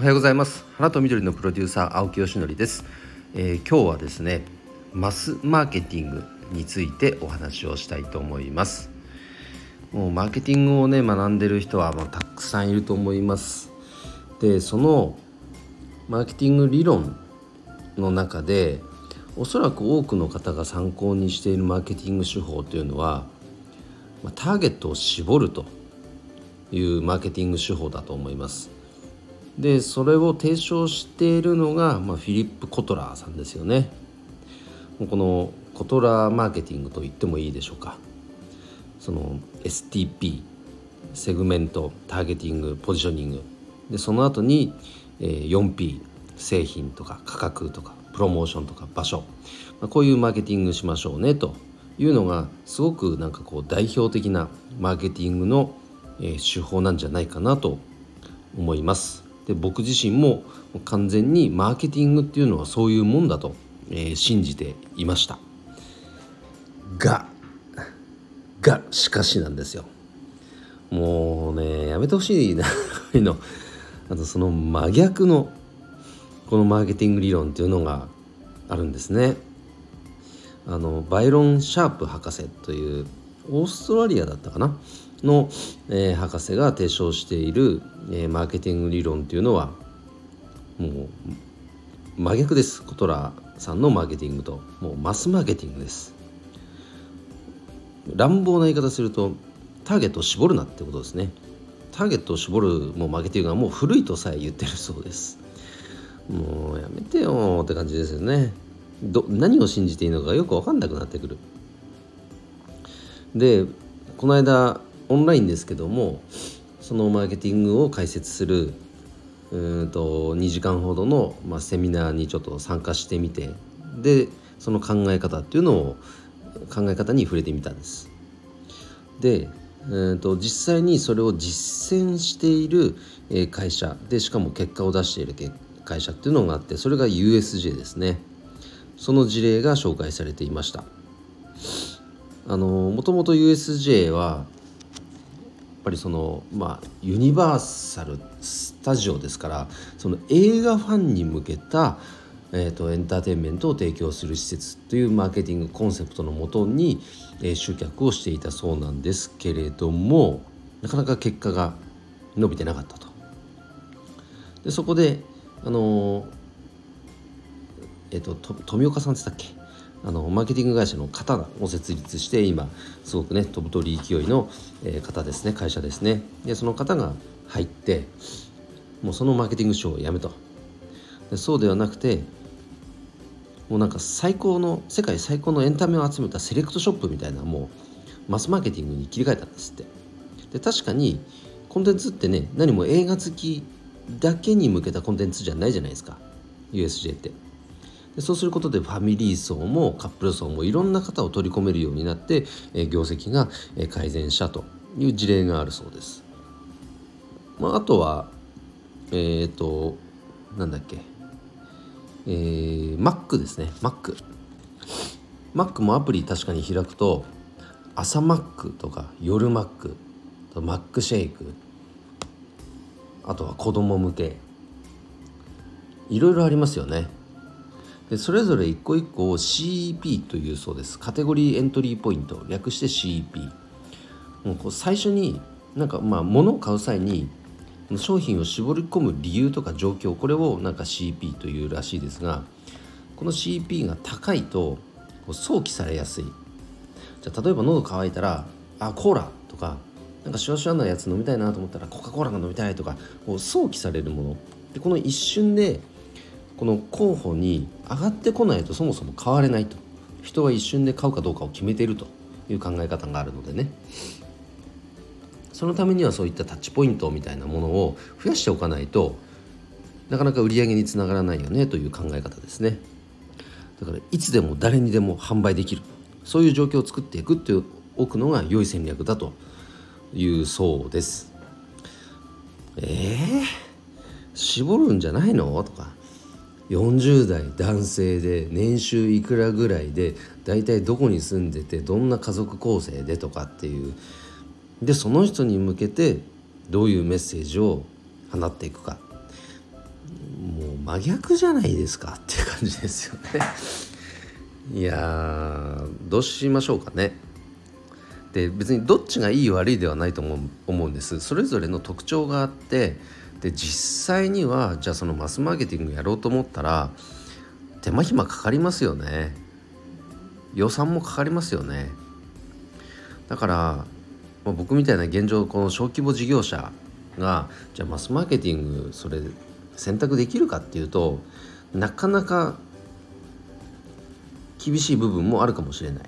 おはようございます。花と緑のプロデューサー青木よしのりです、えー、今日はですねマスマーケティングについてお話をしたいと思います。もうマーケティングをね学んでる人はまあたくさんいると思います。でそのマーケティング理論の中でおそらく多くの方が参考にしているマーケティング手法というのはターゲットを絞るというマーケティング手法だと思います。でそれを提唱しているのが、まあ、フィリップ・コトラーさんですよね。このコトラーマーケティングと言ってもいいでしょうか。その STP セグメントターゲティングポジショニング。でその後に、4P 製品とか価格とかプロモーションとか場所、まあ、こういうマーケティングしましょうねというのがすごくなんかこう代表的なマーケティングの、手法なんじゃないかなと思います。で僕自身も完全にマーケティングっていうのはそういうもんだと、えー、信じていました。ががしかしなんですよ。もうねやめてほしいな のあとその真逆のこのマーケティング理論っていうのがあるんですね。あのバイロン・シャープ博士というオーストラリアだったかな。の、えー、博士が提唱している、えー、マーケティング理論っていうのはもう真逆です。コトラさんのマーケティングともうマスマーケティングです。乱暴な言い方するとターゲットを絞るなってことですね。ターゲットを絞るもうマーケティングはもう古いとさえ言ってるそうです。もうやめてよって感じですよね。ど何を信じていいのかよく分かんなくなってくる。でこの間オンラインですけどもそのマーケティングを解説するうんと2時間ほどの、まあ、セミナーにちょっと参加してみてでその考え方っていうのを考え方に触れてみたんです。で、えーと、実際にそれを実践している会社でしかも結果を出している会社っていうのがあってそれが USJ ですねその事例が紹介されていましたあのもともと USJ はぱりそのまあユニバーサル・スタジオですからその映画ファンに向けた、えーと、エンターテインメントを提供する施設というマーケティングコンセプトのもとに、えー、集客をしていたそうなんですけれどもなかなか結果が伸びてなかったと。でそこであのえっ、ー、と富岡さんって言ったっけ？あのマーケティング会社の方を設立して今すごくね飛ぶ鳥勢いの、方ですね会社ですね。でその方が入ってもうそのマーケティング賞をやめと。でそうではなくてもうなんか最高の世界最高のエンタメを集めたセレクトショップみたいなもうマスマーケティングに切り替えたんですって。で確かにコンテンツってね何も映画好きだけに向けたコンテンツじゃないじゃないですか。USJ って。そうすることでファミリー層もカップル層もいろんな方を取り込めるようになって、え業績が改善したという事例があるそうです。まあ、あとはえっ、ー、となんだっけえー、Mac ですね Mac。Mac もアプリ確かに開くと朝 Mac とか夜 Mac と Mac シェイクあとは子供向けいろいろありますよね。でそれぞれ一個一個を CEP というそうです。カテゴリーエントリーポイント。略して CEP もうこう最初になんかまあ物を買う際に商品を絞り込む理由とか状況これをなんか CEP というらしいですがこの CEP が高いとこう想起されやすい。じゃ例えば喉乾いたらあコーラとかなんかシュワシュワなやつ飲みたいなと思ったらコカ・コーラが飲みたいとかこう想起されるもの。でこの一瞬でこの候補に上がってこないとそもそも買われないと。人は一瞬で買うかどうかを決めているという考え方があるのでね。そのためにはそういったタッチポイントみたいなものを増やしておかないとなかなか売り上げにつながらないよねという考え方ですね。だからいつでも誰にでも販売できる。そういう状況を作っていくっておくのが良い戦略だというそうです。えー、絞るんじゃないの？とか。40代男性で年収いくらぐらいで大体どこに住んでてどんな家族構成でとかっていう。でその人に向けてどういうメッセージを放っていくか。もう真逆じゃないですかっていう感じですよね。いやどうしましょうかね。で別にどっちがいい悪いではないと思う思うんです。それぞれの特徴があってで実際にはじゃあそのマスマーケティングやろうと思ったら手間暇かかりますよね。予算もかかりますよね。だから、まあ、僕みたいな現状この小規模事業者がじゃあマスマーケティングそれ選択できるかっていうとなかなか厳しい部分もあるかもしれない。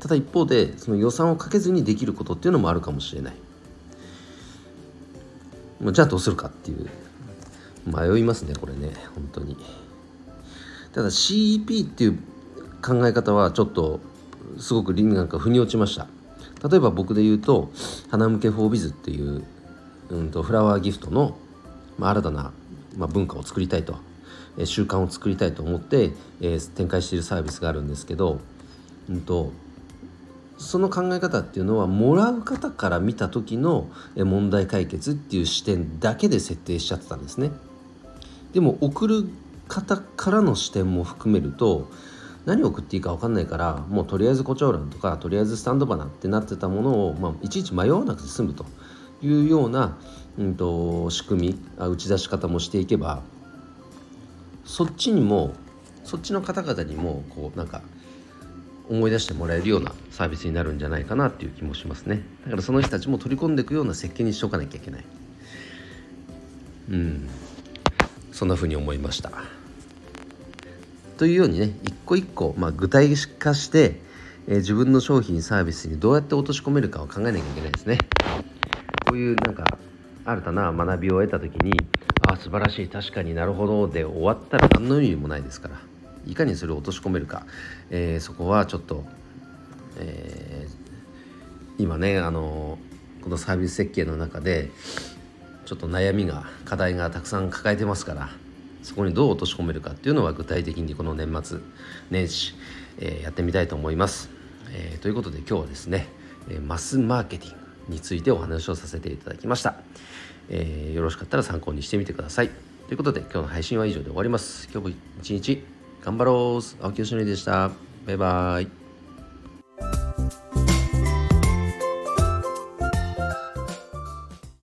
ただ一方でその予算をかけずにできることっていうのもあるかもしれない。じゃあどうするかっていう。迷いますねこれね。本当に。ただ CEP っていう考え方はちょっとすごく理なんか腑に落ちました。例えば僕で言うと花向けフォービズっていう、うんと、フラワーギフトの、まあ、新たな、まあ、文化を作りたいと、え、習慣を作りたいと思って、えー、展開しているサービスがあるんですけど、うんと、その考え方っていうのはもらう方から見た時の問題解決っていう視点だけで設定しちゃってたんですね。でも送る方からの視点も含めると何を送っていいか分かんないからもうとりあえず胡蝶蘭とかとりあえずスタンド花ってなってたものを、まあ、いちいち迷わなくて済むというような、うんと、仕組みあ打ち出し方もしていけばそっちにもそっちの方々にもこうなんか思い出してもらえるようなサービスになるんじゃないかなっていう気もしますねだからその人たちも取り込んでいくような設計にしておかなきゃいけないうんそんな風に思いました。というようにね一個一個、まあ、具体化して、えー、自分の商品サービスにどうやって落とし込めるかを考えなきゃいけないですね。こういうなんか新たな学びを得た時にああ素晴らしい確かになるほどで終わったら何の意味もないですからいかにそれを落とし込めるか、えー、そこはちょっと、えー、今ねあのこのサービス設計の中でちょっと悩みが課題がたくさん抱えてますからそこにどう落とし込めるかっていうのは具体的にこの年末年始、えー、やってみたいと思います、えー、ということで今日はですね、えマスマーケティングについてお話をさせていただきました、えー、よろしかったら参考にしてみてください。ということで今日の配信は以上で終わります。今日も一日頑張ろう。青木よしのりでした。バイバイ。